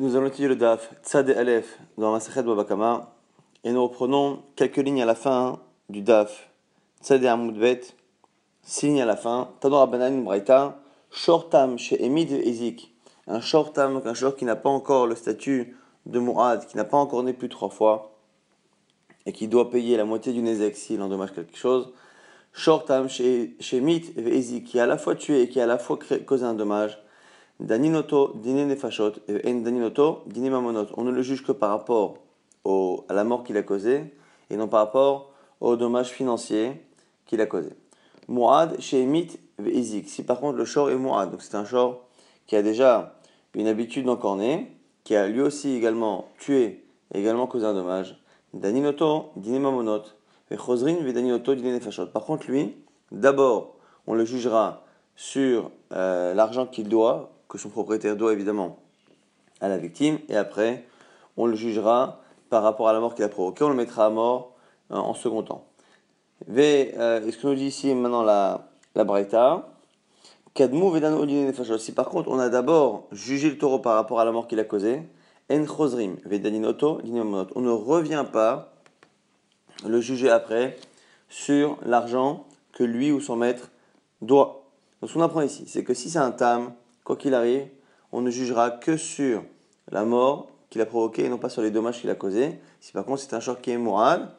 Nous allons étudier le DAF Tzad Aleph dans Masachet Babakama et nous reprenons quelques lignes à la fin du DAF Tzad et Amoudbet, six lignes à la fin. Tador Abanan Braita, Shortam chez Emid Ezik. Un Shortam, un short qui n'a pas encore le statut de Mourad, qui n'a pas encore né plus trois fois et qui doit payer la moitié du Nezek s'il endommage quelque chose. Shortam chez et Ezik, qui a à la fois tué et qui a à la fois causé un dommage. Daninoto, dine nefashot, et daninoto, mamonot. On ne le juge que par rapport au, à la mort qu'il a causée et non par rapport au dommage financier qu'il a causé. Muad, chez Emit, Izik. Si par contre le shor est Muad, donc c'est un shor qui a déjà une habitude d'encorner, qui a lui aussi également tué et également causé un dommage. Daninoto, dine mamonot. Par contre lui, d'abord, on le jugera sur euh, l'argent qu'il doit, que son propriétaire doit évidemment à la victime, et après, on le jugera par rapport à la mort qu'il a provoquée, on le mettra à mort euh, en second temps. V, euh, est-ce que nous dit ici maintenant la, la Si par contre on a d'abord jugé le taureau par rapport à la mort qu'il a causée, en on ne revient pas le juger après sur l'argent que lui ou son maître doit. Donc ce qu'on apprend ici, c'est que si c'est un tam, quoi qu'il arrive, on ne jugera que sur la mort qu'il a provoquée et non pas sur les dommages qu'il a causés. Si par contre c'est un choc qui est moral,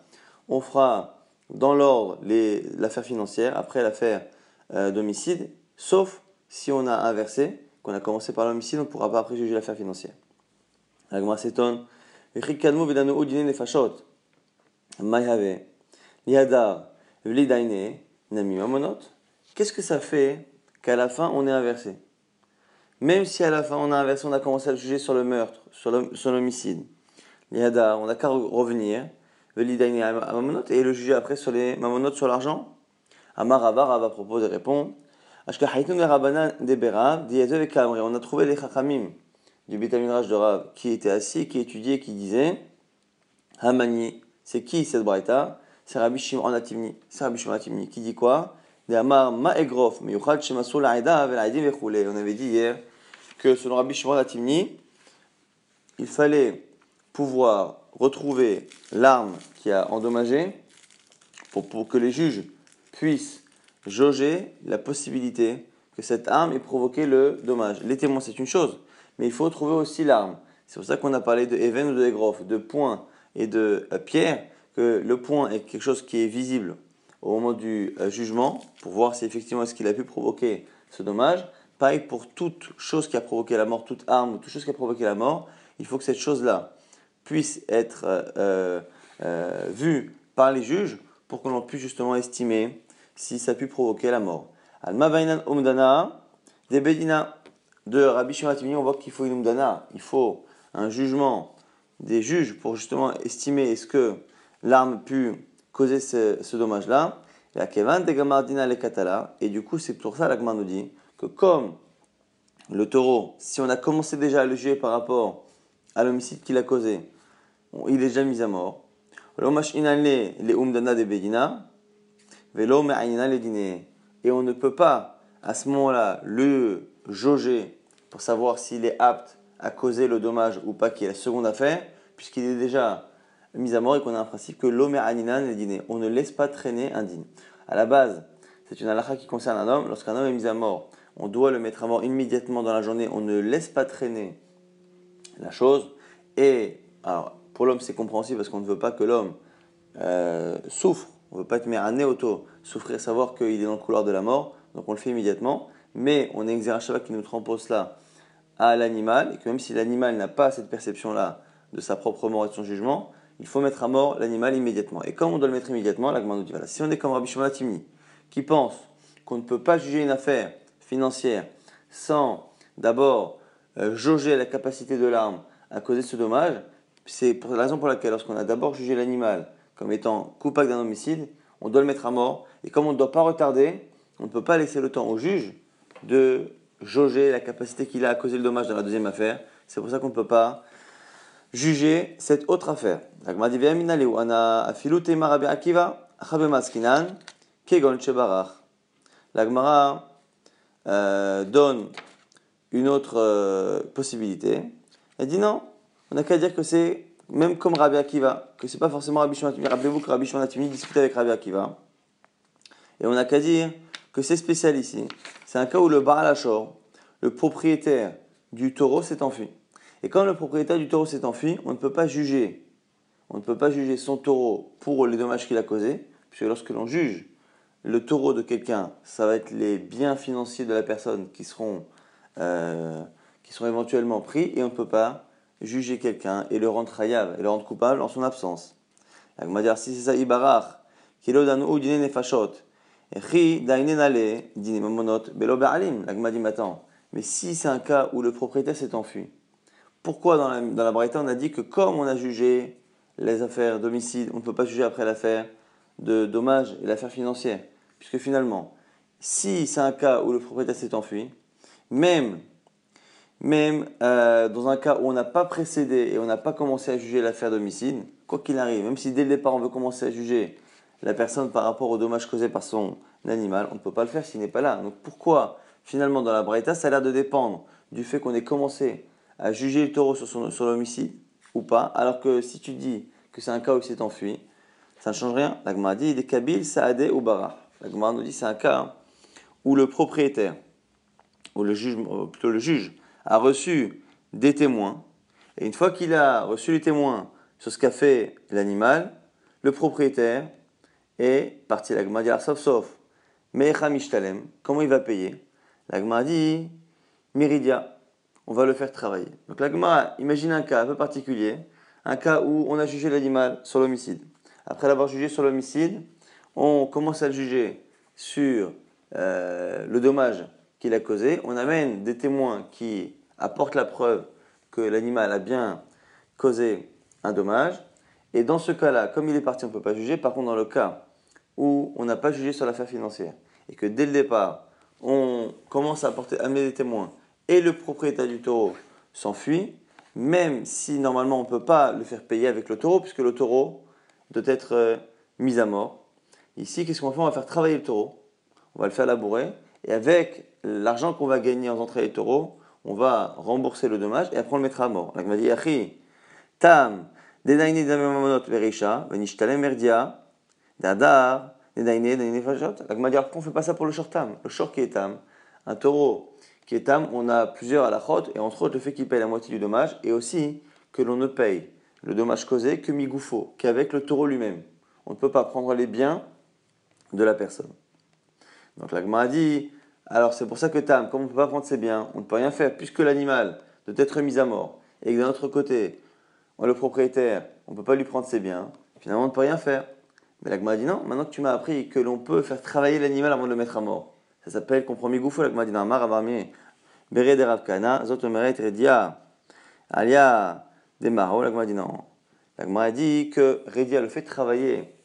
on fera dans l'ordre l'affaire financière, après l'affaire euh, d'homicide, sauf si on a inversé, qu'on a commencé par l'homicide, on ne pourra pas après juger l'affaire financière. Qu'est-ce que ça fait qu'à la fin on est inversé? Même si à la fin on a inversé, on a commencé à le juger sur le meurtre, sur l'homicide. On n'a qu'à revenir, et le juger après sur les mamonotes sur l'argent. Amar Rava, propose et répond. On a trouvé les chachamim du Bitaminraj de Rav qui était assis, qui étudiait, qui disait Hamani, c'est qui cette braïta? C'est Rabbi Shimon Atimni. C'est Rabbi Shimon Atimni qui dit quoi? On avait dit hier que selon Rabbi Shimon Atimni, il fallait pouvoir retrouver l'arme qui a endommagé pour, pour, que les juges puissent jauger la possibilité que cette arme ait provoqué le dommage. Les témoins, c'est une chose, mais il faut trouver aussi l'arme. C'est pour ça qu'on a parlé de Even ou de Egrof, de point et de euh, pierre, que le point est quelque chose qui est visible au moment du euh, jugement, pour voir si effectivement est-ce qu'il a pu provoquer ce dommage, Pour toute chose qui a provoqué la mort, toute arme ou toute chose qui a provoqué la mort, il faut que cette chose-là puisse être euh, euh, euh, vue par les juges pour qu'on puisse justement estimer si ça a pu provoquer la mort. Alma umdana de bedina de Rabbi Shimon on voit qu'il faut une umdana, il faut un jugement des juges pour justement estimer est-ce que l'arme a pu causer ce, dommage-là. Et du coup, c'est pour ça que nous dit que comme le taureau, si on a commencé déjà à le juger par rapport à l'homicide qu'il a causé, il est déjà mis à mort. Et on ne peut pas à ce moment-là le jauger pour savoir s'il est apte à causer le dommage ou pas, qui est la seconde affaire, puisqu'il est déjà mis à mort et qu'on a un principe que l'homme est On ne laisse pas traîner un digne. À la base, c'est une halakha qui concerne un homme. Lorsqu'un homme est mis à mort on doit le mettre à mort immédiatement dans la journée, on ne laisse pas traîner la chose. Et alors, pour l'homme, c'est compréhensible parce qu'on ne veut pas que l'homme euh, souffre. On ne veut pas être mis à néoto, souffrir, savoir qu'il est dans le couloir de la mort. Donc on le fait immédiatement. Mais on exerce un qui nous transpose cela à l'animal. Et que même si l'animal n'a pas cette perception-là de sa propre mort et de son jugement, il faut mettre à mort l'animal immédiatement. Et comme on doit le mettre immédiatement, la nous dit voilà, si on est comme Rabbi Shimon qui pense qu'on ne peut pas juger une affaire financière sans d'abord euh, jauger la capacité de l'arme à causer ce dommage, c'est la raison pour laquelle, lorsqu'on a d'abord jugé l'animal comme étant coupable d'un homicide, on doit le mettre à mort. Et comme on ne doit pas retarder, on ne peut pas laisser le temps au juge de jauger la capacité qu'il a à causer le dommage dans la deuxième affaire. C'est pour ça qu'on ne peut pas juger cette autre affaire. Euh, donne une autre euh, possibilité. Elle dit non, on n'a qu'à dire que c'est même comme Rabbi Akiva, que c'est pas forcément Rabbi Shimon Rappelez-vous que Rabbi Shimon discute avec Rabbi Akiva. Et on n'a qu'à dire que c'est spécial ici. C'est un cas où le Baal Ashor, le propriétaire du taureau, s'est enfui. Et quand le propriétaire du taureau s'est enfui, on ne peut pas juger. On ne peut pas juger son taureau pour les dommages qu'il a causés, puisque lorsque l'on juge le taureau de quelqu'un, ça va être les biens financiers de la personne qui seront, euh, qui seront éventuellement pris, et on ne peut pas juger quelqu'un et le rendre hayav, et le rendre coupable en son absence. dire si c'est ça, ibarach, mais si c'est un cas où le propriétaire s'est enfui, pourquoi dans la, dans la on a dit que comme on a jugé les affaires d'homicide, on ne peut pas juger après l'affaire de dommages et l'affaire financière? Puisque finalement, si c'est un cas où le propriétaire s'est enfui, même, même euh, dans un cas où on n'a pas précédé et on n'a pas commencé à juger l'affaire d'homicide, quoi qu'il arrive, même si dès le départ on veut commencer à juger la personne par rapport aux dommages causés par son animal, on ne peut pas le faire s'il n'est pas là. Donc pourquoi finalement dans la Braïta ça a l'air de dépendre du fait qu'on ait commencé à juger le taureau sur, l'homicide ou pas, alors que si tu dis que c'est un cas où il s'est enfui, ça ne change rien. La dit il est Kabil, Saadé ou Bara. La nous dit c'est un cas où le propriétaire, ou le juge, euh, plutôt le juge, a reçu des témoins, et une fois qu'il a reçu les témoins sur ce qu'a fait l'animal, le propriétaire est parti. La dit sauf sauf, Mishtalem, comment il va payer? La dit Miridia, on va le faire travailler. Donc la imagine un cas un peu particulier, un cas où on a jugé l'animal sur l'homicide. Après l'avoir jugé sur l'homicide, on commence à le juger sur euh, le dommage qu'il a causé. On amène des témoins qui apportent la preuve que l'animal a bien causé un dommage. Et dans ce cas-là, comme il est parti, on ne peut pas juger. Par contre, dans le cas où on n'a pas jugé sur l'affaire financière et que dès le départ, on commence à apporter, amener des témoins et le propriétaire du taureau s'enfuit, même si normalement on ne peut pas le faire payer avec le taureau, puisque le taureau doit être euh, mis à mort. Ici, qu'est-ce qu'on va faire? On va faire travailler le taureau, on va le faire labourer, et avec l'argent qu'on va gagner en entrée les taureaux, on va rembourser le dommage et après on le mettra à mort. Donc, on va dire, tam, denaini damamonot verisha, venishtalem merdia, dadar, denaini, denaini fajot. Donc, on va dire, pourquoi on ne fait pas ça pour le shortam Le short qui est tam, un taureau qui est tam, on a plusieurs à la chôte, et entre autres le fait qu'il paye la moitié du dommage, et aussi que l'on ne paye le dommage causé que migoufo, qu'avec le taureau lui-même. On ne peut pas prendre les biens de la personne. Donc l'agma a dit, alors c'est pour ça que Tam, comme on ne peut pas prendre ses biens, on ne peut rien faire, puisque l'animal doit être mis à mort, et que d'un autre côté, le propriétaire, on ne peut pas lui prendre ses biens, finalement on ne peut rien faire. Mais l'agma a dit non, maintenant que tu m'as appris que l'on peut faire travailler l'animal avant de le mettre à mort. Ça s'appelle compromis goufo, l'agma a dit non, bere de ravkana, zotomeret redia, alia de maro, l'agma dit non. L'agma a dit que redia le fait de travailler,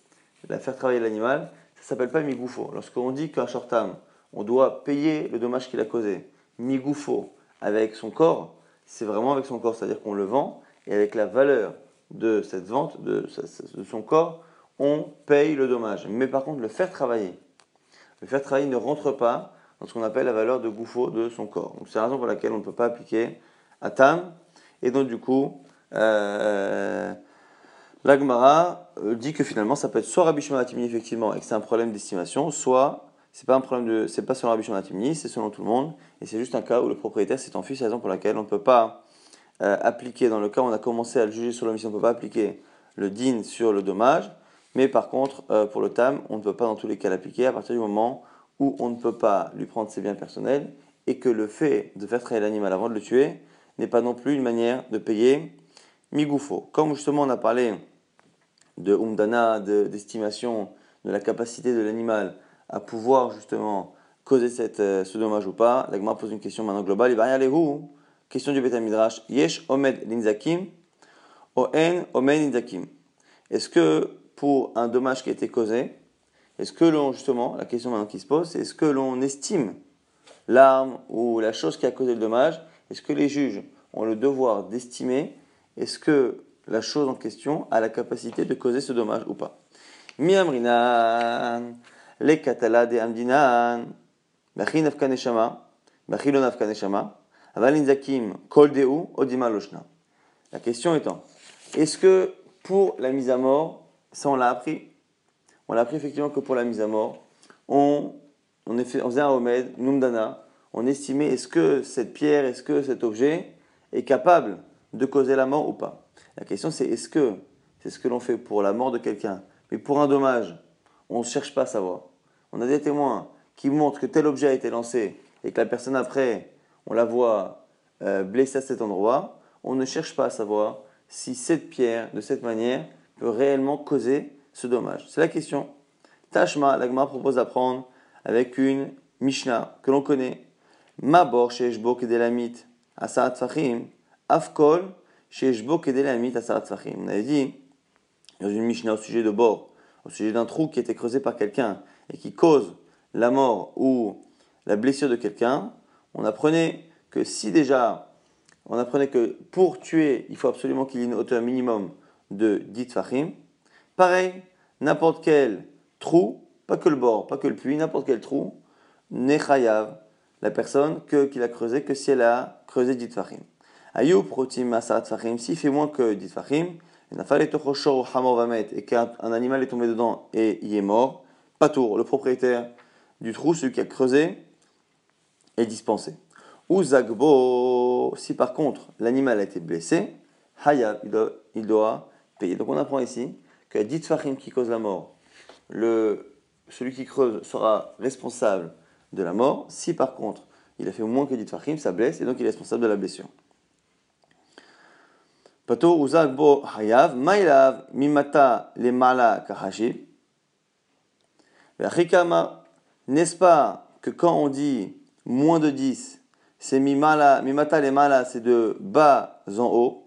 de faire travailler l'animal, ça s'appelle pas migoufo. Lorsqu'on dit qu'un shortam, on doit payer le dommage qu'il a causé, migoufo, avec son corps, c'est vraiment avec son corps, c'est-à-dire qu'on le vend, et avec la valeur de cette vente, de, son corps, on paye le dommage. Mais par contre, le faire travailler, le faire travailler ne rentre pas dans ce qu'on appelle la valeur de gouffo de son corps. c'est la raison pour laquelle on ne peut pas appliquer à tam. Et donc, du coup, euh, L'Agmara euh, dit que finalement ça peut être soit Rabbi Shimon effectivement et que c'est un problème d'estimation, soit c'est pas un problème de c'est pas selon Rabbi Shimon c'est selon tout le monde et c'est juste un cas où le propriétaire s'est enfui, c'est la raison pour laquelle on ne peut pas euh, appliquer dans le cas où on a commencé à le juger sur l'omission, on ne peut pas appliquer le din sur le dommage, mais par contre euh, pour le tam, on ne peut pas dans tous les cas l'appliquer à partir du moment où on ne peut pas lui prendre ses biens personnels et que le fait de faire travailler l'animal avant de le tuer n'est pas non plus une manière de payer migoufo. Comme justement on a parlé de umdana, d'estimation de, la capacité de l'animal à pouvoir justement causer cette, euh, ce dommage ou pas, l'agma pose une question maintenant globale. Il va y où Question du Beth Midrash. Yesh omed linzakim, en omed linzakim. Est-ce que pour un dommage qui a été causé, est-ce que l'on, justement, la question maintenant qui se pose, c'est est-ce que l'on estime l'arme ou la chose qui a causé le dommage? Est-ce que les juges ont le devoir d'estimer? Est-ce que la chose en question a la capacité de causer ce dommage ou pas. Mi amrinan, les katala de amdinan, bachi nafka neshama, bachi lo nafka neshama, aval inzakim kol deu odima loshna. La question étant, est-ce que pour la mise à mort, ça on l'a appris? On l'a appris effectivement que pour la mise à mort, on, on faisait un remède, numdana, on estimait est-ce que cette pierre, est-ce que cet objet est capable de causer la mort ou pas? La question c'est est-ce que c'est ce que l'on fait pour la mort de quelqu'un, mais pour un dommage, on ne cherche pas à savoir. On a des témoins qui montrent que tel objet a été lancé et que la personne après, on la voit euh, blessée à cet endroit, on ne cherche pas à savoir si cette pierre, de cette manière, peut réellement causer ce dommage. C'est la question. Tashma, l'agma propose d'apprendre avec une Mishnah que l'on connaît. Mabor sheshbo kedelamit asarat fachim, afkol fachim. On avait dit, dans une Mishnah au sujet de bord, au sujet d'un trou qui été creusé par quelqu'un et qui cause la mort ou la blessure de quelqu'un, on apprenait que si déjà, on apprenait que pour tuer, il faut absolument qu'il y ait une hauteur minimum de 10 fachim, pareil, n'importe quel trou, pas que le bord, pas que le puits, n'importe quel trou, nechayav, la personne que, qu'il a creusé, que si elle a creusé 10 fachim. Ayou protim asarat fachim, s'il fait moins que 10 fachim, et qu'un animal est tombé dedans et il est mort, Patour, le propriétaire du trou, celui qui a creusé, est dispensé. Ou Zagbo, si par contre l'animal a été blessé, Haya, il doit, payer. Donc on apprend ici que dit Fahim qui cause la mort, le, celui qui creuse sera responsable de la mort. Si par contre il a fait moins que dit Fahim, ça blesse et donc il est responsable de la blessure. Pato uzak bo hayav, mailav, mimata le mala kahashib. N'est-ce pas que quand on dit moins de 10, c'est mimala, mimata le mala, c'est de bas en haut.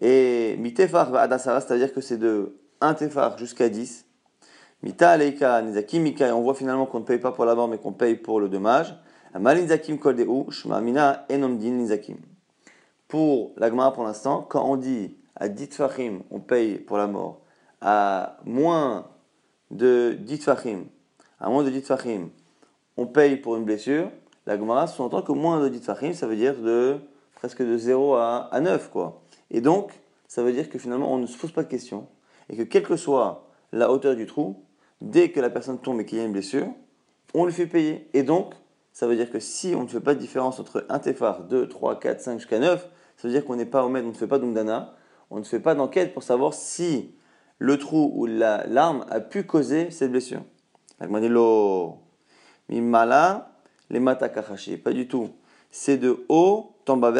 Et mitefar adasara, c'est-à-dire que c'est de 1 tefar jusqu'à 10. Mita aleika nizakimika, et on voit finalement qu'on ne paye pas pour la mort, mais qu'on paye pour le dommage. Amalinizakim kol deu, shmamina enomdin nizakim. Pour l'agma pour l'instant, quand on dit à 10 fachim, on paye pour la mort, à moins de 10 fachim, à moins de 10 fachim, on paye pour une blessure, la Gemara sous-entend que moins de 10 fachim, ça veut dire de presque de 0 à, à 9, quoi. Et donc, ça veut dire que finalement, on ne se pose pas de questions, et que quelle que soit la hauteur du trou, dès que la personne tombe et qu'il y a une blessure, on le fait payer. Et donc, ça veut dire que si on ne fait pas de différence entre un tefar, 2, 3, 4, 5 jusqu'à 9, ça veut dire qu'on n'est pas au maître, on ne fait pas d'umdana, on ne fait pas d'enquête pour savoir si le trou ou l'arme a pu causer cette blessure. mimala les matakachashi. Pas du tout. C'est de haut, tamba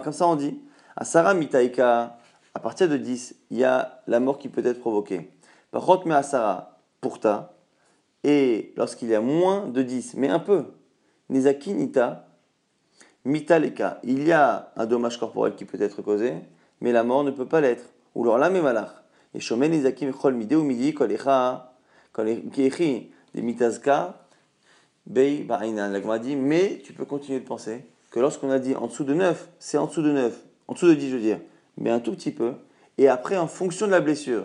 comme ça on dit. Asara mitaika, à partir de 10, il y a la mort qui peut être provoquée. Par contre, mais asara, pourta, et lorsqu'il y a moins de 10, mais un peu, nizaki nita, mitaleka, il y a un dommage corporel qui peut être causé, mais la mort ne peut pas l'être. Ou alors là, malach. Et shomen nizaki mechol mide ou midi, kolecha, kolechi, des mitazka, Bey La mais tu peux continuer de penser que lorsqu'on a dit en dessous de 9, c'est en dessous de 9, en dessous de 10 je veux dire, mais un tout petit peu. Et après, en fonction de la blessure,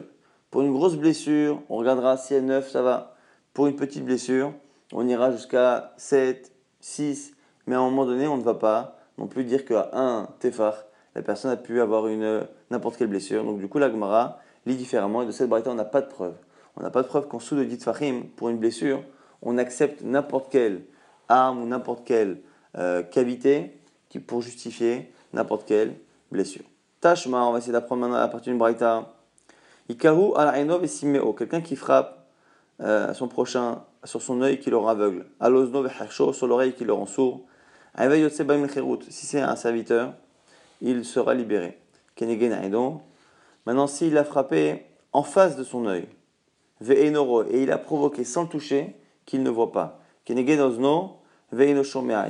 pour une grosse blessure, on regardera si elle est 9, ça va. Pour une petite blessure, on ira jusqu'à 7, 6, mais à un moment donné, on ne va pas non plus dire qu'à un tefar, la personne a pu avoir une n'importe quelle blessure. Donc du coup, la Gemara lit différemment et de cette braïta, on n'a pas de preuve. On n'a pas de preuve qu'en dessous de 10 fahim, pour une blessure, on accepte n'importe quelle arme ou n'importe quelle euh, cavité qui, pour justifier n'importe quelle blessure. Tashma, on va essayer d'apprendre maintenant à partir d'une braïta. Ikahu al et simeo, quelqu'un qui frappe euh, son prochain sur son œil qui le rend aveugle. Alozno ve'harsho, sur l'oreille qui le rend sourd. Si c'est un serviteur, il sera libéré. Maintenant, s'il a frappé en face de son œil, et il a provoqué sans le toucher, qu'il ne voit pas. Et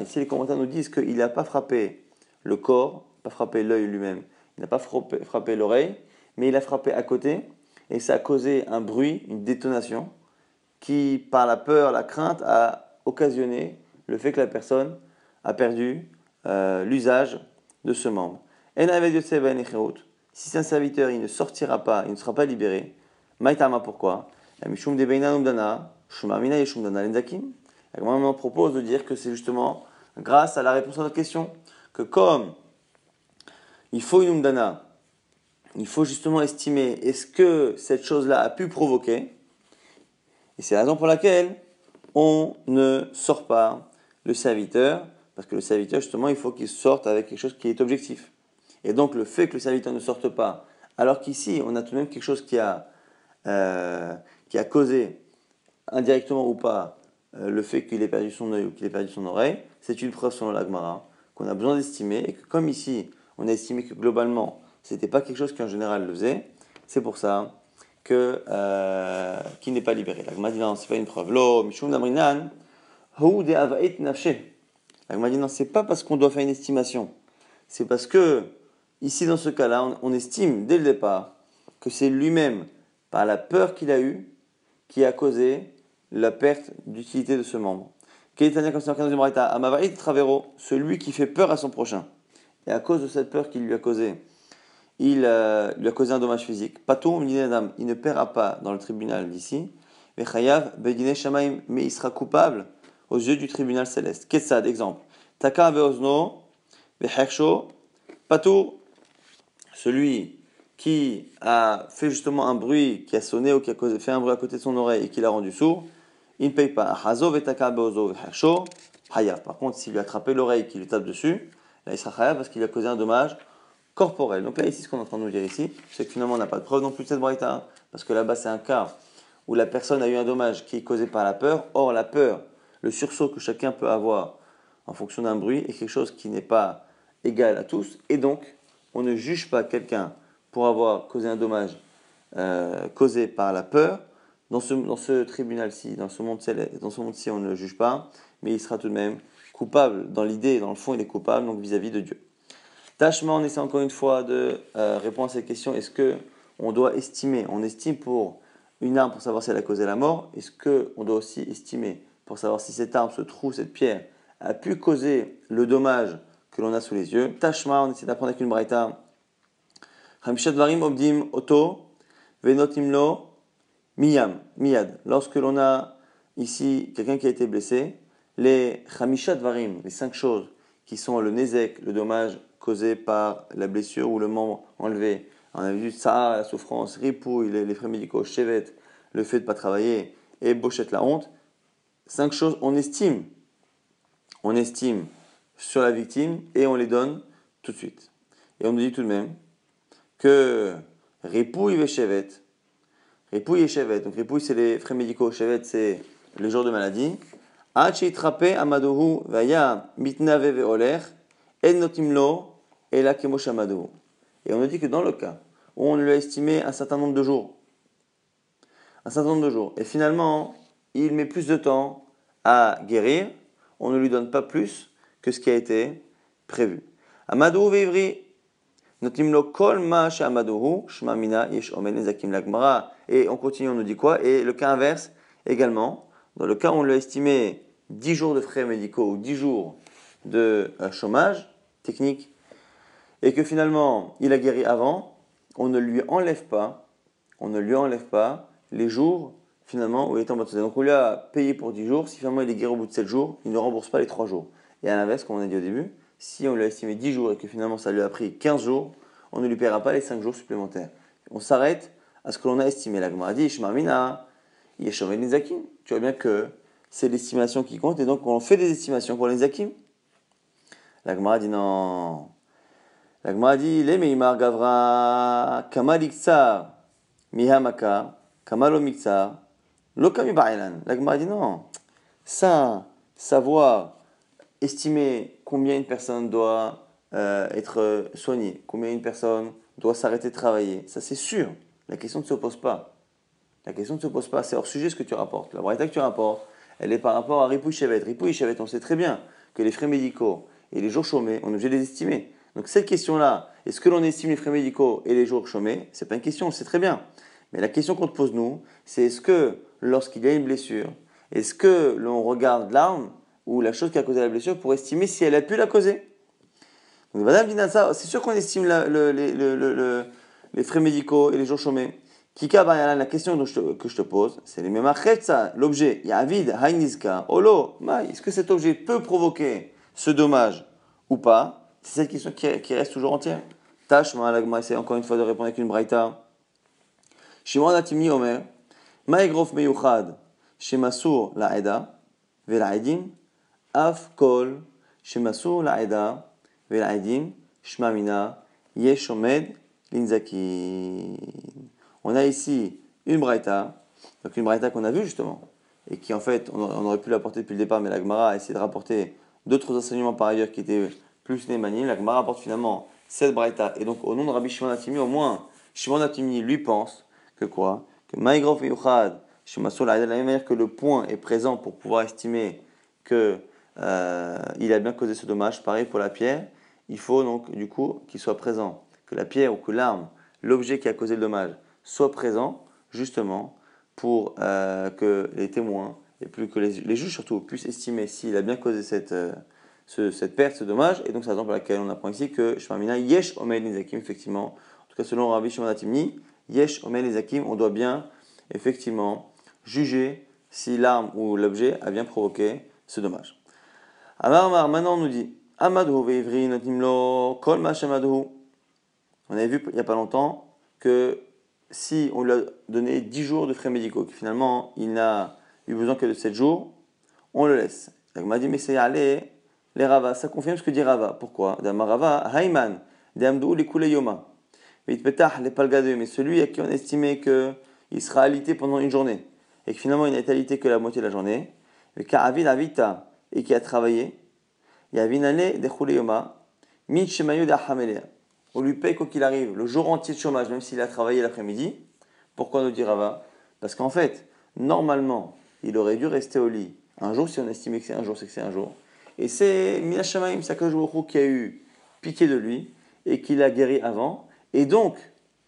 si les commentaires nous disent qu'il n'a pas frappé le corps, pas frappé l'œil lui-même, il n'a pas frappé, l'oreille, mais il a frappé à côté, et ça a causé un bruit, une détonation, qui, par la peur, la crainte, a occasionné le fait que la personne a perdu euh, l'usage de ce membre. Si c'est un serviteur, il ne sortira pas, il ne sera pas libéré. Maïtama, pourquoi? La propose de dire que c'est justement grâce à la réponse à notre question que comme il faut une umdana il faut justement estimer est-ce que cette chose-là a pu provoquer? Et c'est la raison pour laquelle on ne sort pas le serviteur, parce que le serviteur, justement, il faut qu'il sorte avec quelque chose qui est objectif. Et donc, le fait que le serviteur ne sorte pas, alors qu'ici, on a tout de même quelque chose qui a, euh, qui a causé, indirectement ou pas, euh, le fait qu'il ait perdu son œil ou qu'il ait perdu son oreille, c'est une preuve selon l'Agmara qu'on a besoin d'estimer et que comme ici, on a estimé que globalement, ce n'était pas quelque chose qui en général le faisait, c'est pour ça que euh, n'est pas libéré. L'Agmara dit non, c'est pas une preuve. Lo, mishum namrinan, hu de avait nafshe. L'Agmara dit non, c'est pas parce qu'on doit faire une estimation, c'est parce que ici dans ce cas-là, on, estime dès le départ que c'est lui-même, par la peur qu'il a eue, qui a causé la perte d'utilité de ce membre. Celui qui fait peur à son prochain. Et à cause de cette peur qu'il lui a causée, il euh, lui a causé un dommage physique. il ne paiera pas dans le tribunal d'ici. Mais il sera coupable aux yeux du tribunal céleste. Ketsad, exemple. Taka veozno, patou, celui qui a fait justement un bruit, qui a sonné ou qui a fait un bruit à côté de son oreille et qui l'a rendu sourd, il ne paye pas. Par contre, s'il lui a attrapé l'oreille, qu'il lui tape dessus, là il sera chayav parce qu'il a causé un dommage corporel. Donc là, ici, ce qu'on est en train de nous dire ici, c'est que finalement, on n'a pas de preuve non plus de cette braïta, hein. parce que là-bas, c'est un cas où la personne a eu un dommage qui est causé par la peur. Or, la peur, le sursaut que chacun peut avoir en fonction d'un bruit, est quelque chose qui n'est pas égal à tous, et donc, on ne juge pas quelqu'un pour avoir causé un dommage euh, causé par la peur, dans ce, dans ce tribunal-ci, dans ce monde-ci, on ne le juge pas, mais il sera tout de même coupable. Dans l'idée, dans le fond, il est coupable, donc vis-à-vis de Dieu. Tâchement, on essaie encore une fois de euh, répondre à cette question. Est-ce que on doit estimer? On estime pour une arme pour savoir si elle a causé la mort. Est-ce qu'on doit aussi estimer pour savoir si cette arme, ce trou, cette pierre, a pu causer le dommage que l'on a sous les yeux Tashma, on essaie d'apprendre avec une braïta. Varim Obdim Oto Venotimlo Miyam, miyad. Lorsque l'on a ici quelqu'un qui a été blessé, les chamishat varim, les cinq choses qui sont le nezek, le dommage causé par la blessure ou le membre enlevé. On a vu ça, la souffrance, ripouille, les, frais médicaux, chevet, le fait de ne pas travailler et bochette la honte. Cinq choses, on estime. On estime sur la victime et on les donne tout de suite. Et on nous dit tout de même que ripouille et chevet, Ripouille et Chevet. Donc Ripouille, c'est les frais médicaux. Chevet, c'est le jour de maladie. amadohu vaya mitnave veoler en notimlo et la Et on nous dit que dans le cas où on lui a estimé un certain nombre de jours, un certain nombre de jours, et finalement il met plus de temps à guérir, on ne lui donne pas plus que ce qui a été prévu. Amadou veivri notimlo kol ma shamadohu shmamina yesh omen et on continue, on nous dit quoi? Et le cas inverse également. Dans le cas où on lui a estimé 10 jours de frais médicaux ou 10 jours de euh, chômage technique, et que finalement il a guéri avant, on ne lui enlève pas, on ne lui enlève pas les jours finalement où il est en bonne santé. Donc on lui a payé pour 10 jours, si finalement il est guéri au bout de 7 jours, il ne rembourse pas les 3 jours. Et à l'inverse, comme on a dit au début, si on lui a estimé 10 jours et que finalement ça lui a pris 15 jours, on ne lui paiera pas les 5 jours supplémentaires. On s'arrête à ce que l'on a estimé. La Gemara dit, Shmamina, Yeshoven Nizakim. Tu vois bien que c'est l'estimation qui compte et donc on fait des estimations pour les Zakim. La Gemara dit non. La Gemara dit, Les Meimar Gavra, Kamal Iksar, Mihamaka, Kamal Omixar, Lokami Ba'ilan. La Gemara dit non. Ça, savoir, estimer combien une personne doit euh, être soignée, combien une personne doit s'arrêter de travailler, ça c'est sûr. La question ne se pose pas. La question ne se pose pas. C'est hors sujet ce que tu rapportes. La braïta que tu rapportes, elle est par rapport à Ripouille Chevet. Ripouille Chevet, on sait très bien que les frais médicaux et les jours chômés, on est obligé de les estimer. Donc cette question-là, est-ce que l'on estime les frais médicaux et les jours chômés? C'est pas une question, on sait très bien. Mais la question qu'on te pose nous, c'est est-ce que lorsqu'il y a une blessure, est-ce que l'on regarde l'arme ou la chose qui a causé la blessure pour estimer si elle a pu la causer? Madame dit ça, c'est sûr qu'on estime le, le les frais médicaux et les jours chômés. Kika la question que je te pose, c'est les mêmes l'objet, yavid, hainizka, olo, est-ce que cet objet peut provoquer ce dommage ou pas? C'est cette question qui, reste toujours entière. L'agma essaie encore une fois de répondre avec une braïta. Shimon Atimni Omer, Maïgrof Meyuchad, Shemasur La'eda, Vela'edim, Af Kol, Shemasur La'eda, Vela'edim, Shmamina, Yeshomed, Linzakin. On a ici une braïta, donc une braïta qu'on a vue justement, et qui en fait, on aurait pu l'apporter depuis le départ, mais la Gemara a essayé de rapporter d'autres enseignements par ailleurs qui étaient plus némanim. La Gemara rapporte finalement cette braïta, et donc au nom de Rabbi Shimon Atimi, au moins, Shimon Atimi lui pense que quoi Que Maïgrof Yuchad, de la même manière que le point est présent pour pouvoir estimer que euh, il a bien causé ce dommage, pareil pour la pierre, il faut donc du coup qu'il soit présent, que la pierre ou que l'arme, l'objet qui a causé le dommage, soit présent justement pour euh, que les témoins et plus que les, juges surtout puissent estimer s'il a bien causé cette, euh, cette perte, ce dommage. Et donc c'est la raison pour laquelle on apprend ici que Shmamina yesh omen nizakim, effectivement, en tout cas selon Rabbi Shimon yesh omen nizakim, on doit bien effectivement juger si l'arme ou l'objet a bien provoqué ce dommage. Amar Amar, maintenant on nous dit Amadhu veivri notimlo kol On avait vu il n'y a pas longtemps que si on lui a donné 10 jours de frais médicaux, que finalement il n'a eu besoin que de 7 jours, on le laisse. Il m'a dit, mais c'est aller, les Rava, ça confirme ce que dit Rava. Pourquoi? Rava, Hayman, Damdou, les Yoma. Mais celui à qui on estimait qu'il sera alité pendant une journée, et que finalement il n'a été alité que la moitié de la journée, et et qui a travaillé, Yavinane de Yoma, on lui paye quoi qu'il arrive le jour entier de chômage, même s'il a travaillé l'après-midi. Pourquoi nous dit Rava Parce qu'en fait, normalement, il aurait dû rester au lit un jour, si on estimait que c'est un jour, c'est que c'est un jour. Et c'est Minashamaim Sakajoukou qui a eu piqué de lui et qui l'a guéri avant. Et donc,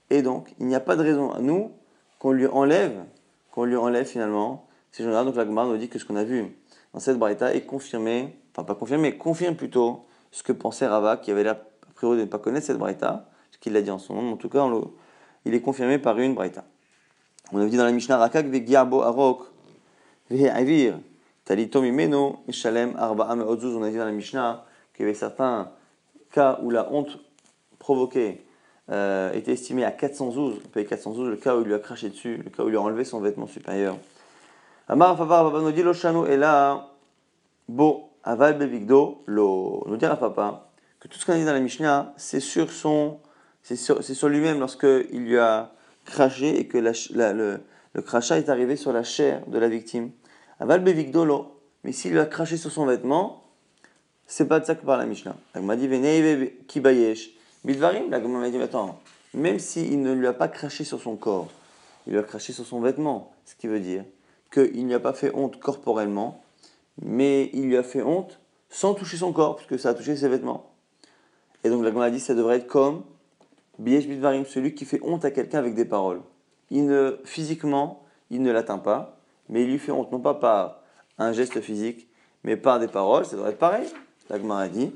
et donc, il n'y a pas de raison à nous qu'on lui enlève, qu'on lui enlève finalement ces gens-là. Donc la Gemara nous dit que ce qu'on a vu dans cette braïta est confirmé, enfin pas confirmé, confirme plutôt ce que pensait Rava, qui avait l'air a priori de ne pas connaître cette braïta, ce qu'il a dit en son nom. En tout cas, il est confirmé par une braïta. On a dit dans la Mishnah Rakak Vegiabo Arok Ve'avir Talito Mimeno Mishalem Arba Meodzuz. On a dit dans la Mishnah qu'il y avait certains cas où la honte provoquée euh, était estimée à 400 zouz. On paye 400 zouz le cas où il lui a craché dessus, le cas où il lui a enlevé son vêtement supérieur. Amar Favar Papa nous dit Loshanu est là. Bo Aval Bevigdo Lo. Nous dire à Papa que tout ce qu'on a dit dans la Mishnah, c'est sur son. C'est sur, sur lui-même lorsqu'il lui a craché et que le, crachat est arrivé sur la chair de la victime. Aval Bevigdolo. Mais s'il lui a craché sur son vêtement, c'est pas de ça que parle la Mishnah. La m'a dit Kibayesh. Bidvarim, la m'a dit attends, même s'il ne lui a pas craché sur son corps, il lui a craché sur son vêtement, ce qui veut dire qu'il n'y a pas fait honte corporellement, mais il lui a fait honte sans toucher son corps, puisque ça a touché ses vêtements. Et donc la m'a dit ça devrait être comme Biyesh Bidvarim, celui qui fait honte à quelqu'un avec des paroles. Il ne, physiquement, il ne l'atteint pas, mais il lui fait honte non pas par un geste physique, mais par des paroles, ça devrait être pareil. La Gemara dit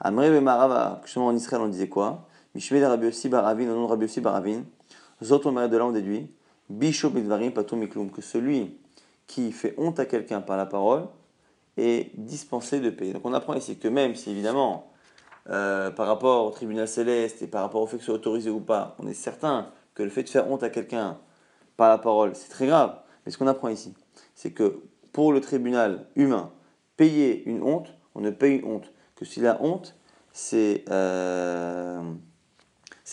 Amre Marava, justement en Israël on disait quoi? Mishme de Rabbi Baravin, au nom de Rabbi Baravin, Zot de là on déduit Bisho Bidvarim Patum Miklum, que celui qui fait honte à quelqu'un par la parole est dispensé de payer. Donc on apprend ici que même si évidemment euh, par rapport au tribunal céleste et par rapport au fait que ce soit autorisé ou pas, on est certain que le fait de faire honte à quelqu'un par la parole, c'est très grave. Mais ce qu'on apprend ici, c'est que pour le tribunal humain, payer une honte, on ne paye une honte que si la honte, c'est euh,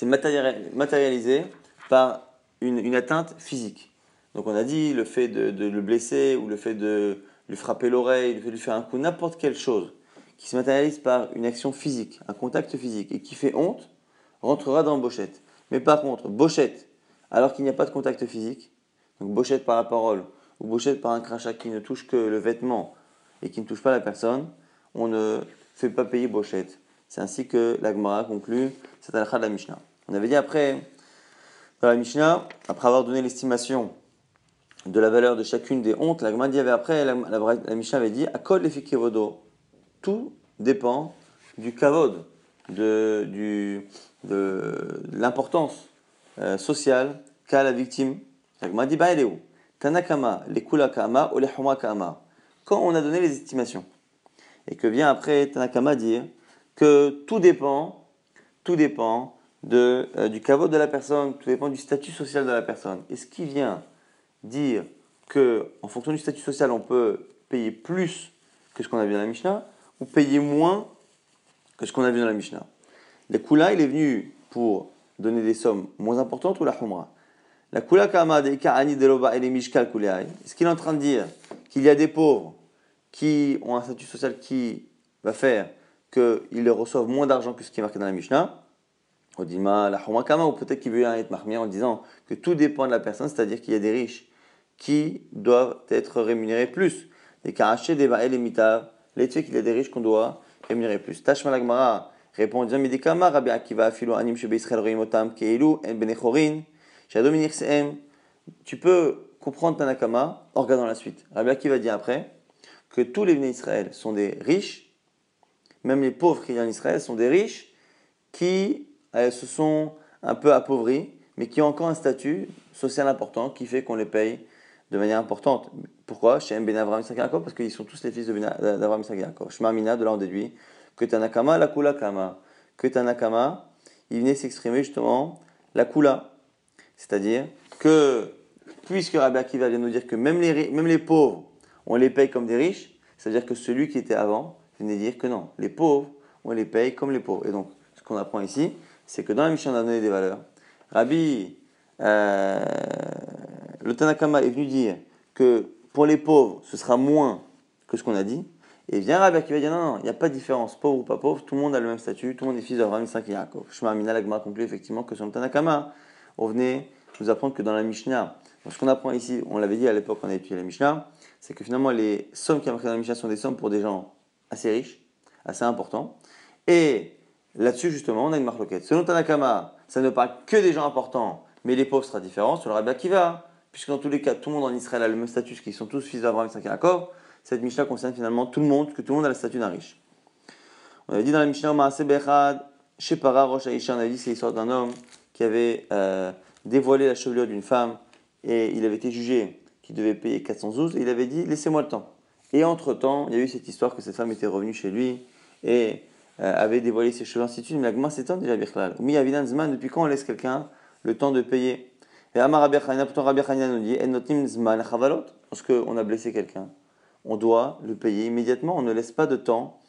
matérialisé par une, atteinte physique. Donc on a dit le fait de, de, le blesser ou le fait de lui frapper l'oreille, le fait de lui faire un coup, n'importe quelle chose qui se matérialise par une action physique, un contact physique, et qui fait honte, rentrera dans bochette. Mais par contre, bochette, alors qu'il n'y a pas de contact physique, donc bochette par la parole, ou bochette par un crachat qui ne touche que le vêtement et qui ne touche pas la personne, on ne fait pas payer bochette. C'est ainsi que l'Agmara conclut cette halakha de la Mishnah. On avait dit après, dans la Mishnah, après avoir donné l'estimation de la valeur de chacune des hontes, l'Agmara dit avait après, la, la, Mishnah avait dit, Akol efikevodo, tout dépend du kavod, de, du, de, l'importance euh, sociale qu'a la victime. M'a dit, bah, elle est où? Tanakama, les kulakama ou les kama. Quand on a donné les estimations, et que vient après Tanakama dire que tout dépend, tout dépend de, euh, du caveau de la personne, tout dépend du statut social de la personne. Et ce qui vient dire que, en fonction du statut social, on peut payer plus que ce qu'on a vu dans la Mishnah, ou payer moins que ce qu'on a vu dans la Mishnah. Le Kula, il est venu pour donner des sommes moins importantes ou la Humra? La Kula Kama de Ka'ani de Loba et les Mishkal Est-ce qu'il est en train de dire qu'il y a des pauvres qui ont un statut social qui va faire qu'ils reçoivent moins d'argent que ce qui est marqué dans la Mishnah Odima, la ou peut-être qu'il veut être marmir en disant que tout dépend de la personne, c'est-à-dire qu'il y a des riches qui doivent être rémunérés plus. Des Karaché, des Ba'el et Mitav, les qu'il y a des riches qu'on doit rémunérer plus. Tashma Lagmara répond en disant Midikama, Rabbi Akiva, Anim Keilu, En Benechorin, Shadominir. Tu peux comprendre Tanakama en regardant la suite. Rabbi Akiva dit après que tous les Bnei Israël sont des riches, même les pauvres qui viennent en Israël sont des riches qui euh, se sont un peu appauvris, mais qui ont encore un statut social important qui fait qu'on les paye de manière importante. Pourquoi? Chez Ben Avraham Isaac Parce qu'ils sont tous les fils d'Avraham Isaac Yaakov. Shema Mina, de là on déduit que Tanakama, la Kula Kama. Que Tanakama, il venait s'exprimer justement la Kula. C'est-à-dire que, puisque Rabbi Akiva vient nous dire que même les, même les pauvres, on les paye comme des riches, c'est-à-dire que celui qui était avant venait dire que non, les pauvres, on les paye comme les pauvres. Et donc, ce qu'on apprend ici, c'est que dans la mission on a donné des valeurs. Rabbi, euh, le Tanakama est venu dire que pour les pauvres, ce sera moins que ce qu'on a dit. Et vient Rabbi qui va dire non, non, il n'y a pas de différence, pauvre ou pas pauvre, tout le monde a le même statut, tout le monde est fils d'Abraham, Isaac et Yaakov. Shema Lagma conclut effectivement que sur le Tanakama, on venait nous apprendre que dans la Mishnah, ce qu'on apprend ici, on l'avait dit à l'époque on a étudié la Mishnah, c'est que finalement les sommes qui marquées dans la Mishnah sont des sommes pour des gens assez riches, assez importants. Et là-dessus, justement, on a une marloquette. Selon Tanakama, ça ne parle que des gens importants, mais les pauvres sera différent. Selon Rabbi Akiva, puisque dans tous les cas, tout le monde en Israël a le même statut, qu'ils sont tous fils d'Abraham, et Jacob, cette Mishnah concerne finalement tout le monde, que tout le monde a le statut d'un riche. On avait dit dans la Mishnah, chez Para, Rosh on avait dit c'est l'histoire d'un homme qui avait euh, dévoilé la chevelure d'une femme et il avait été jugé qu'il devait payer 412 et il avait dit laissez-moi le temps. Et entre-temps, il y a eu cette histoire que cette femme était revenue chez lui et euh, avait dévoilé ses cheveux, ainsi. Mais la c'est temps déjà Birklal. Zman, depuis quand on laisse quelqu'un le temps de payer? Et Amar Rabbi pourtant Rabbi nous dit Zman Chavalot. Lorsqu'on a blessé quelqu'un, on doit le payer immédiatement. On ne laisse pas de temps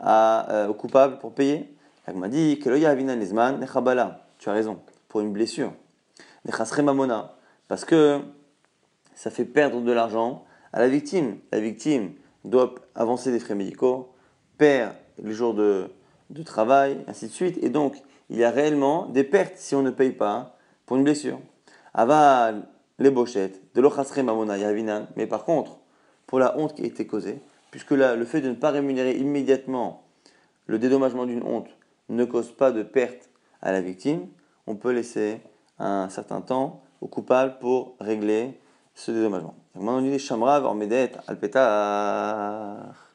à, euh, au coupable pour payer. m'a dit que Zman Tu as raison, pour une blessure. Parce que ça fait perdre de l'argent à la victime. La victime doit avancer des frais médicaux, perd les jours de, travail, ainsi de suite. Et donc, il y a réellement des pertes si on ne paye pas pour une blessure. Aval, les bochettes, de l'ochasre mamona yavinan. Mais par contre, pour la honte qui a été causée, puisque là, le fait de ne pas rémunérer immédiatement le dédommagement d'une honte ne cause pas de perte à la victime, on peut laisser un certain temps au coupable pour régler ce dédommagement. Maintenant, on dit Shamra, Ormedet, Alpetar.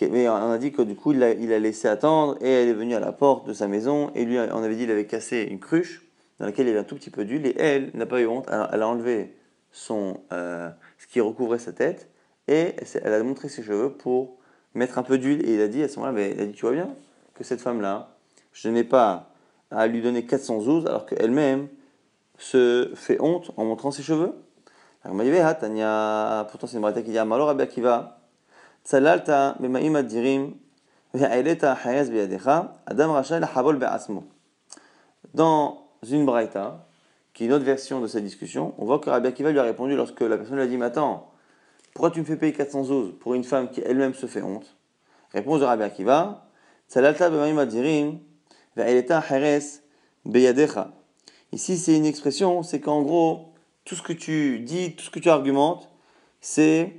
mais on a dit que du coup, il a, il a, laissé attendre et elle est venue à la porte de sa maison et lui, on avait dit qu'il avait cassé une cruche dans laquelle il y avait un tout petit peu d'huile et elle n'a pas eu honte, elle a enlevé son, euh, ce qui recouvrait sa tête et elle a montré ses cheveux pour mettre un peu d'huile et il a dit à ce moment-là, elle a dit, tu vois bien que cette femme-là, je n'ai pas à lui donner 412 alors qu'elle-même se fait honte en montrant ses cheveux. Alors, pourtant c'est une braïta qui dit Amalo Rabbi Akiva, Tsalalta bemaim adirim, ve'aileta hayaz biyadecha, Adam rachel habol be'asmo. Dans une braïta, qui est une autre version de cette discussion, on voit que Rabbi Akiva lui a répondu lorsque la personne lui a dit Mais attends, pourquoi tu me fais payer 412 pour une femme qui elle-même se fait honte? Réponse de Rabbi Akiva Tsalalta bemaim adirim, ve'aileta hayaz biyadecha. Ici, c'est une expression, c'est qu'en gros, tout ce que tu dis, tout ce que tu argumentes, c'est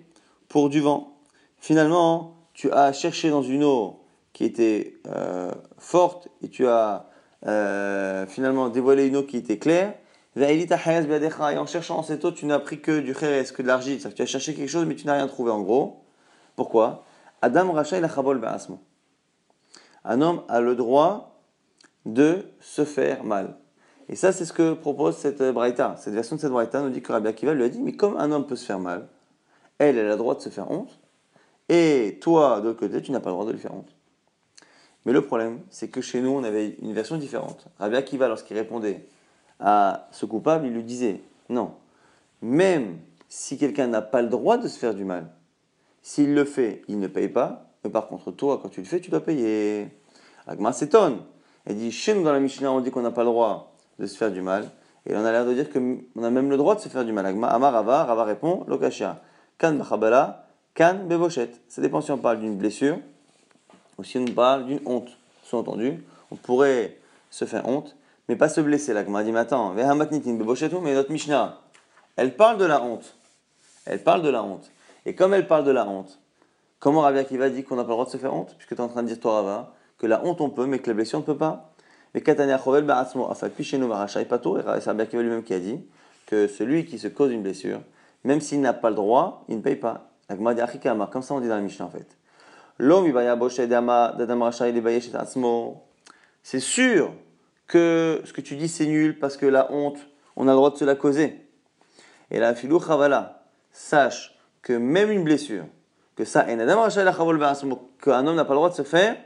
pour du vent. Finalement, tu as cherché dans une eau qui était euh, forte et tu as euh, finalement dévoilé une eau qui était claire. Et en cherchant cette eau, tu n'as pris que du kheres, que de l'argile. Tu as cherché quelque chose, mais tu n'as rien trouvé en gros. Pourquoi? Adam Racha Un homme a le droit de se faire mal. Et ça, c'est ce que propose cette braïta. Cette version de cette braïta nous dit que Rabbi Akiva lui a dit, mais comme un homme peut se faire mal, elle, elle a le droit de se faire honte, et toi, de l'autre côté, tu n'as pas le droit de lui faire honte. Mais le problème, c'est que chez nous, on avait une version différente. Rabbi Akiva, lorsqu'il répondait à ce coupable, il lui disait non, même si quelqu'un n'a pas le droit de se faire du mal, s'il le fait, il ne paye pas, mais par contre, toi, quand tu le fais, tu dois payer. Agma s'étonne. Elle dit Chez nous, dans la Mishnah, on dit qu'on n'a pas le droit de se faire du mal. Et on a l'air de dire qu'on a même le droit de se faire du mal. Amar Rava, Rava répond Lokashia. Kan bachabala, kan beboshet. Ça dépend si on parle d'une blessure ou si on parle d'une honte. Sous-entendu, on pourrait se faire honte, mais pas se blesser. L'agma dit Mais attends, mais notre Mishnah, elle parle de la honte. Elle parle de la honte. Et comme elle parle de la honte, comment Rabbi Akiva dit qu'on n'a pas le droit de se faire honte? Puisque tu es en train de dire, toi Rava, que la honte on peut, mais que la blessure on ne peut pas. Et Katania Chovel Ba'atzmo Afakpi chez nous Varachai Pato, et c'est Rabbi lui-même qui a dit que celui qui se cause une blessure, même s'il n'a pas le droit, il ne paye pas. Comme ça on dit dans la Mishnah en fait. C'est sûr que ce que tu dis c'est nul parce que la honte, on a le droit de se la causer. Et la filou chavala, sache que même une blessure, que ça, qu'un homme n'a pas le droit de se faire,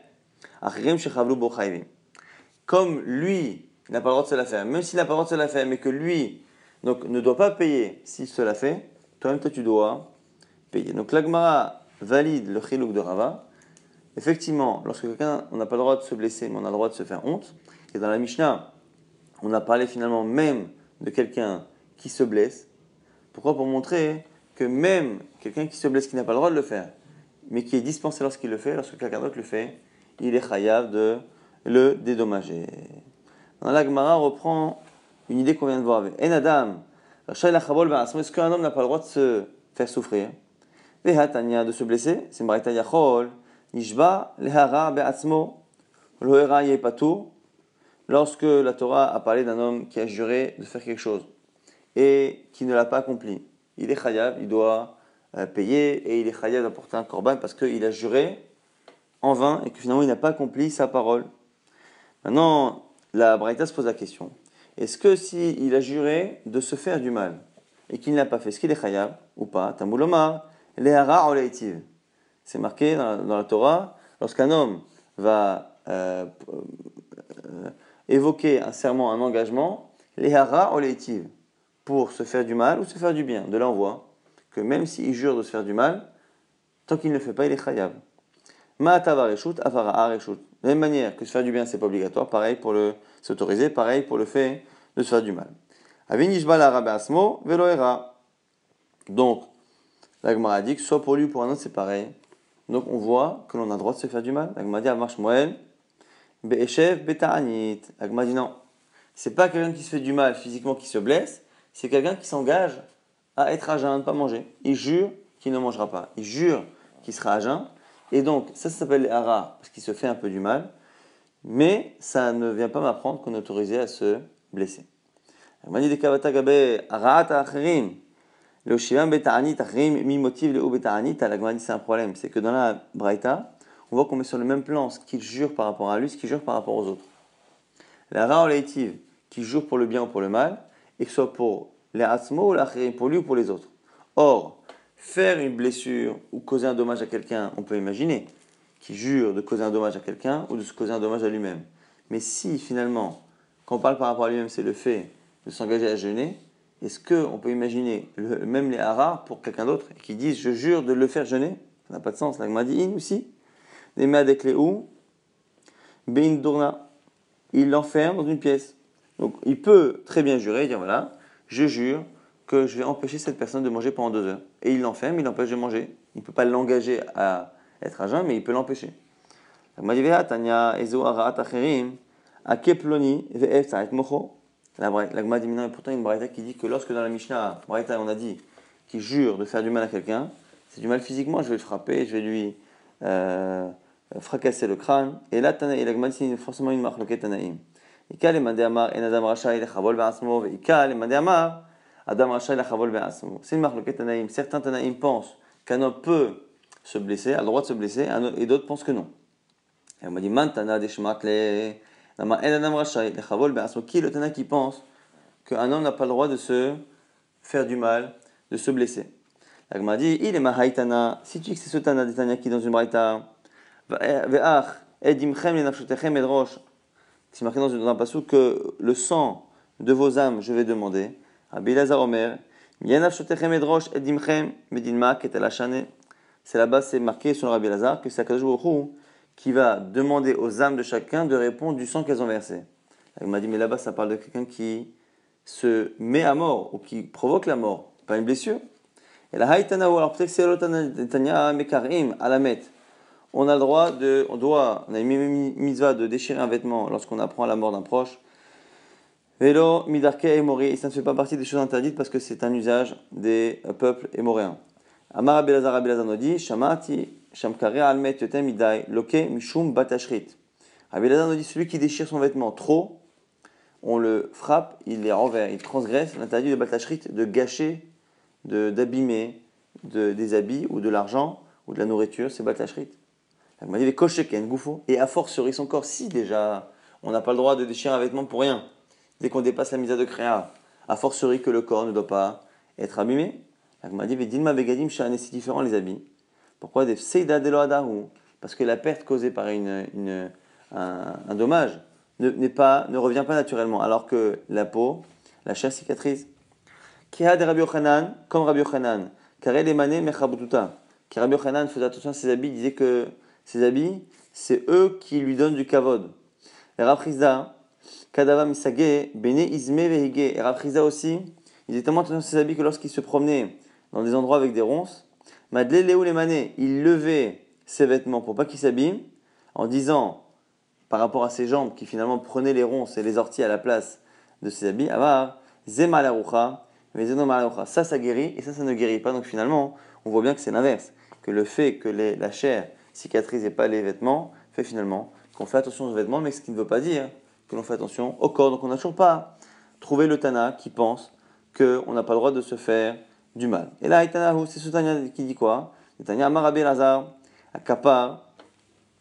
comme lui n'a pas le droit de se la faire, même s'il n'a pas le droit de se la faire, mais que lui donc, ne doit pas payer s'il se la fait, toi-même, toi, tu dois payer. Donc l'agmara valide le chilouk de Rava. Effectivement, lorsque quelqu'un, on n'a pas le droit de se blesser, mais on a le droit de se faire honte. Et dans la Mishnah, on a parlé finalement même de quelqu'un qui se blesse. Pourquoi? Pour montrer que même quelqu'un qui se blesse, qui n'a pas le droit de le faire, mais qui est dispensé lorsqu'il le fait, lorsque quelqu'un d'autre le fait, il est chayav de le dédommager. Dans la Gemara reprend une idée qu'on vient de voir avec Adam, est-ce qu'un homme n'a pas le droit de se faire souffrir de se blesser, c'est Yachol, Nishba, Lehara, Be'atzmo, Lohera lorsque la Torah a parlé d'un homme qui a juré de faire quelque chose et qui ne l'a pas accompli il est chayav, il doit euh, payer et il est chayav d'apporter un korban parce qu'il a juré en vain et que finalement il n'a pas accompli sa parole. Maintenant, la Braïta se pose la question est-ce que s'il il a juré de se faire du mal et qu'il ne l'a pas fait, est-ce qu'il est chayav ou pas lehara. C'est marqué dans la, Torah lorsqu'un homme va euh, euh, évoquer un serment, un engagement, lehara oleitiv pour se faire du mal ou se faire du bien. De là, on voit que même s'il jure de se faire du mal, tant qu'il ne le fait pas, il est avara De la même manière que se faire du bien, c'est pas obligatoire, pareil pour le s'autoriser, pareil pour le fait de se faire du mal. Asmo veloera. Donc, la Gemara dit que soit pour lui ou pour un autre, c'est pareil. Donc, on voit que l'on a le droit de se faire du mal. La Gemara dit Amarsh Moel, Be'eshev Beta'anit. La Gemara dit non. C'est pas quelqu'un qui se fait du mal physiquement qui se blesse, c'est quelqu'un qui s'engage à être à jeun, à ne pas manger. Il jure qu'il ne mangera pas. Il jure qu'il sera à jeun. Et donc, ça, ça s'appelle hara, parce qu'il se fait un peu du mal. Mais ça ne vient pas m'apprendre qu'on est autorisé à se blesser. Le c'est un problème. C'est que dans la Braïta, on voit qu'on met sur le même plan ce qu'il jure par rapport à lui, ce qu'il jure par rapport aux autres. La Ra qui jure pour le bien ou pour le mal, et que ce soit pour les asmo ou pour lui ou pour les autres. Or, faire une blessure ou causer un dommage à quelqu'un, on peut imaginer, qui jure de causer un dommage à quelqu'un ou de se causer un dommage à lui-même. Mais si finalement, quand on parle par rapport à lui-même, c'est le fait de s'engager à jeûner, est-ce qu'on peut imaginer même les haras pour quelqu'un d'autre qui disent je jure de le faire jeûner? Ça n'a pas de sens. La in aussi. Des avec les ou, dourna. Il l'enferme dans une pièce. Donc il peut très bien jurer, dire voilà, je jure que je vais empêcher cette personne de manger pendant deux heures. Et il l'enferme, il l'empêche de manger. Il ne peut pas l'engager à être à jeun, mais il peut l'empêcher. La Gma dit maintenant, pourtant une braïta qui dit que lorsque dans la Mishnah, on a dit qu'il jure de faire du mal à quelqu'un, c'est du mal physiquement, je vais le frapper, je vais lui euh, fracasser le crâne. Et là, la Gma dit forcément une marque, le Tanaïm. C'est une marque Tanaïm. Certains Tanaïm pensent qu'un homme peut se blesser, a le droit de se blesser, et d'autres pensent que non. Et on m'a dit, Mantana des Shmakle, qui est le Tana qui pense qu'un homme n'a pas le droit de se faire du mal, de se blesser? Elle m'a dit, il est Mahaitana, si tu dis que c'est ce Tana des Tana qui est dans une braïta, Ve'ach, Edimchem lenafshotechem edrosh. C'est marqué dans un passage que le sang de vos âmes, je vais demander. C'est là-bas, c'est marqué sur Rabbi Lazar que c'est Akadosh qui va demander aux âmes de chacun de répondre du sang qu'elles ont versé. Il m'a dit, mais là-bas, ça parle de quelqu'un qui se met à mort ou qui provoque la mort, pas une blessure. Et la haïtana, alors peut-être que c'est mekarim, à la On a le droit de, on doit, on a une mitzvah de déchirer un vêtement lorsqu'on apprend la mort d'un proche. Vélo, midarke et mori, ça ne fait pas partie des choses interdites parce que c'est un usage des peuples émoréens. Amar Abelazar Abelazar dit, Shamati, Shamkare almet yotem idai, loke mishum batashrit. Abelazar dit, celui qui déchire son vêtement trop, on le frappe, il les renverse, il transgresse l'interdit de batashrit de gâcher d'abîmer de, des habits ou de l'argent ou de la nourriture, c'est batashrit. Il m'a dit, les goufo. Et à forcerie son corps, si déjà on n'a pas le droit de déchirer un vêtement pour rien, dès qu'on dépasse la mise de créa, à forcerie que le corps ne doit pas être abîmé. Dit, Begadim c'est différent les habits. Pourquoi des Parce que la perte causée par une, un, dommage ne, pas, ne revient pas naturellement, alors que la peau, la chair cicatrise. Kiha de Rabbi Yochanan, comme Rabbi Yochanan, car elle émanait mechabututa. Car Rabbi Yochanan faisait attention à ses habits, disait que ses habits, c'est eux qui lui donnent du kavod. Et Kadava Misage, Bene Izme Vehige. Et Raprizda aussi, il disait tellement attention à ses habits que lorsqu'il se promenait dans des endroits avec des ronces, Madle Léou il levait ses vêtements pour pas qu'il s'abîme, en disant, par rapport à ses jambes qui finalement prenaient les ronces et les orties à la place de ses habits, Avar, Zemalarucha, ça, ça guérit et ça, ça ne guérit pas. Donc finalement, on voit bien que c'est l'inverse. Que le fait que la chair cicatrise et pas les vêtements fait finalement qu'on fait attention aux vêtements, mais ce qui ne veut pas dire que l'on fait attention au corps. Donc on n'a toujours pas trouvé le Tana qui pense qu'on n'a pas le droit de se faire du mal. Et là, c'est ce Tana qui dit quoi? Tana Amarabi Lazar, à Kappa,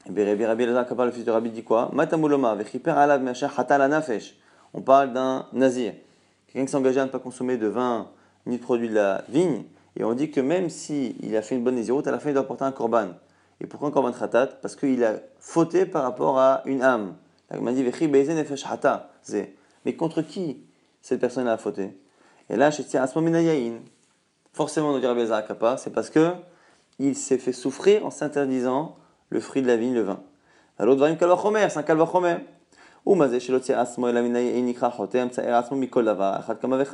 et Rabbi Lazar, Kappa, le fils de Rabbi, dit quoi? Matamuloma, Vechiper Alav Hatala Nafesh. On parle d'un nazir quelqu'un qui s'engageait à ne pas consommer de vin ni de produits de la vigne, et on dit que même s'il il a fait une bonne nésiroute, à la fin il doit porter un korban. Et pourquoi un korban khatat? Parce qu'il a fauté par rapport à une âme. M'a dit Mais contre qui cette personne a fauté? Et là, je tiens à ce Forcément, nous dire Kappa, c'est parce que il s'est fait souffrir en s'interdisant le fruit de la vigne, le vin. L'autre va c'est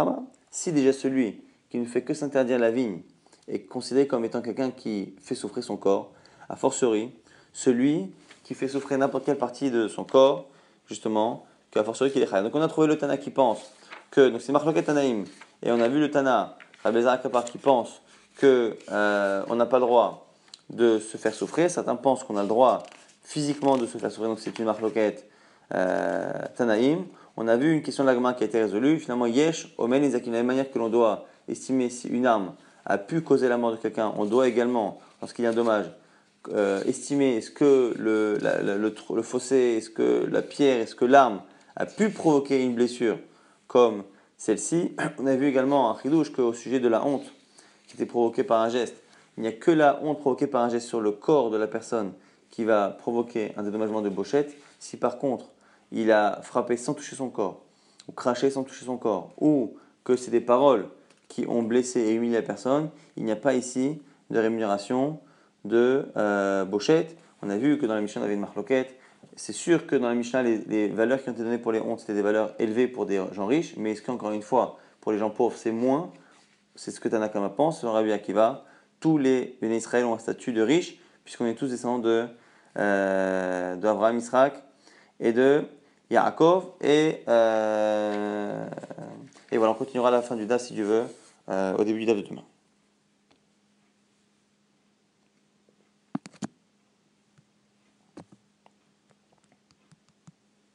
un. Si déjà celui qui ne fait que s'interdire la vigne est considéré comme étant quelqu'un qui fait souffrir son corps, a fortiori, celui qui fait souffrir n'importe quelle partie de son corps, justement, qu'à fortiori qu'il est Donc on a trouvé le Tana qui pense que, donc c'est Marloket Tanaïm, et on a vu le Tana, Rabbezer Akapar, qui pense que euh, on n'a pas le droit de se faire souffrir. Certains pensent qu'on a le droit physiquement de se faire souffrir, donc c'est une marloquette euh, Tanaïm, on a vu une question de l'agma qui a été résolue. Finalement, Yesh, Omen, Izakim, de la même manière que l'on doit estimer si une arme a pu causer la mort de quelqu'un, on doit également, lorsqu'il y a un dommage, euh, estimer est-ce que le, le, fossé, est-ce que la pierre, est-ce que l'arme a pu provoquer une blessure comme celle-ci? On a vu également un chidouche qu'au sujet de la honte qui était provoquée par un geste, il n'y a que la honte provoquée par un geste sur le corps de la personne qui va provoquer un dédommagement de bochette. Si par contre il a frappé sans toucher son corps, ou craché sans toucher son corps, ou que c'est des paroles qui ont blessé et humilié la personne, il n'y a pas ici de rémunération de euh, bochette. On a vu que dans la Mishnah, on avait une marloquette. C'est sûr que dans la Mishnah, les, valeurs qui ont été données pour les hontes, c'était des valeurs élevées pour des gens riches, mais est-ce qu'encore une fois, pour les gens pauvres, c'est moins? C'est ce que Tanakama pense, selon Rabbi Akiva. Tous les béné Israël ont un statut de riche, puisqu'on est tous descendants de, euh, d'Abraham, Israël et de Yaakov. Et, euh, et voilà, on continuera à la fin du DA si Dieu veut, euh, au début du DA de demain.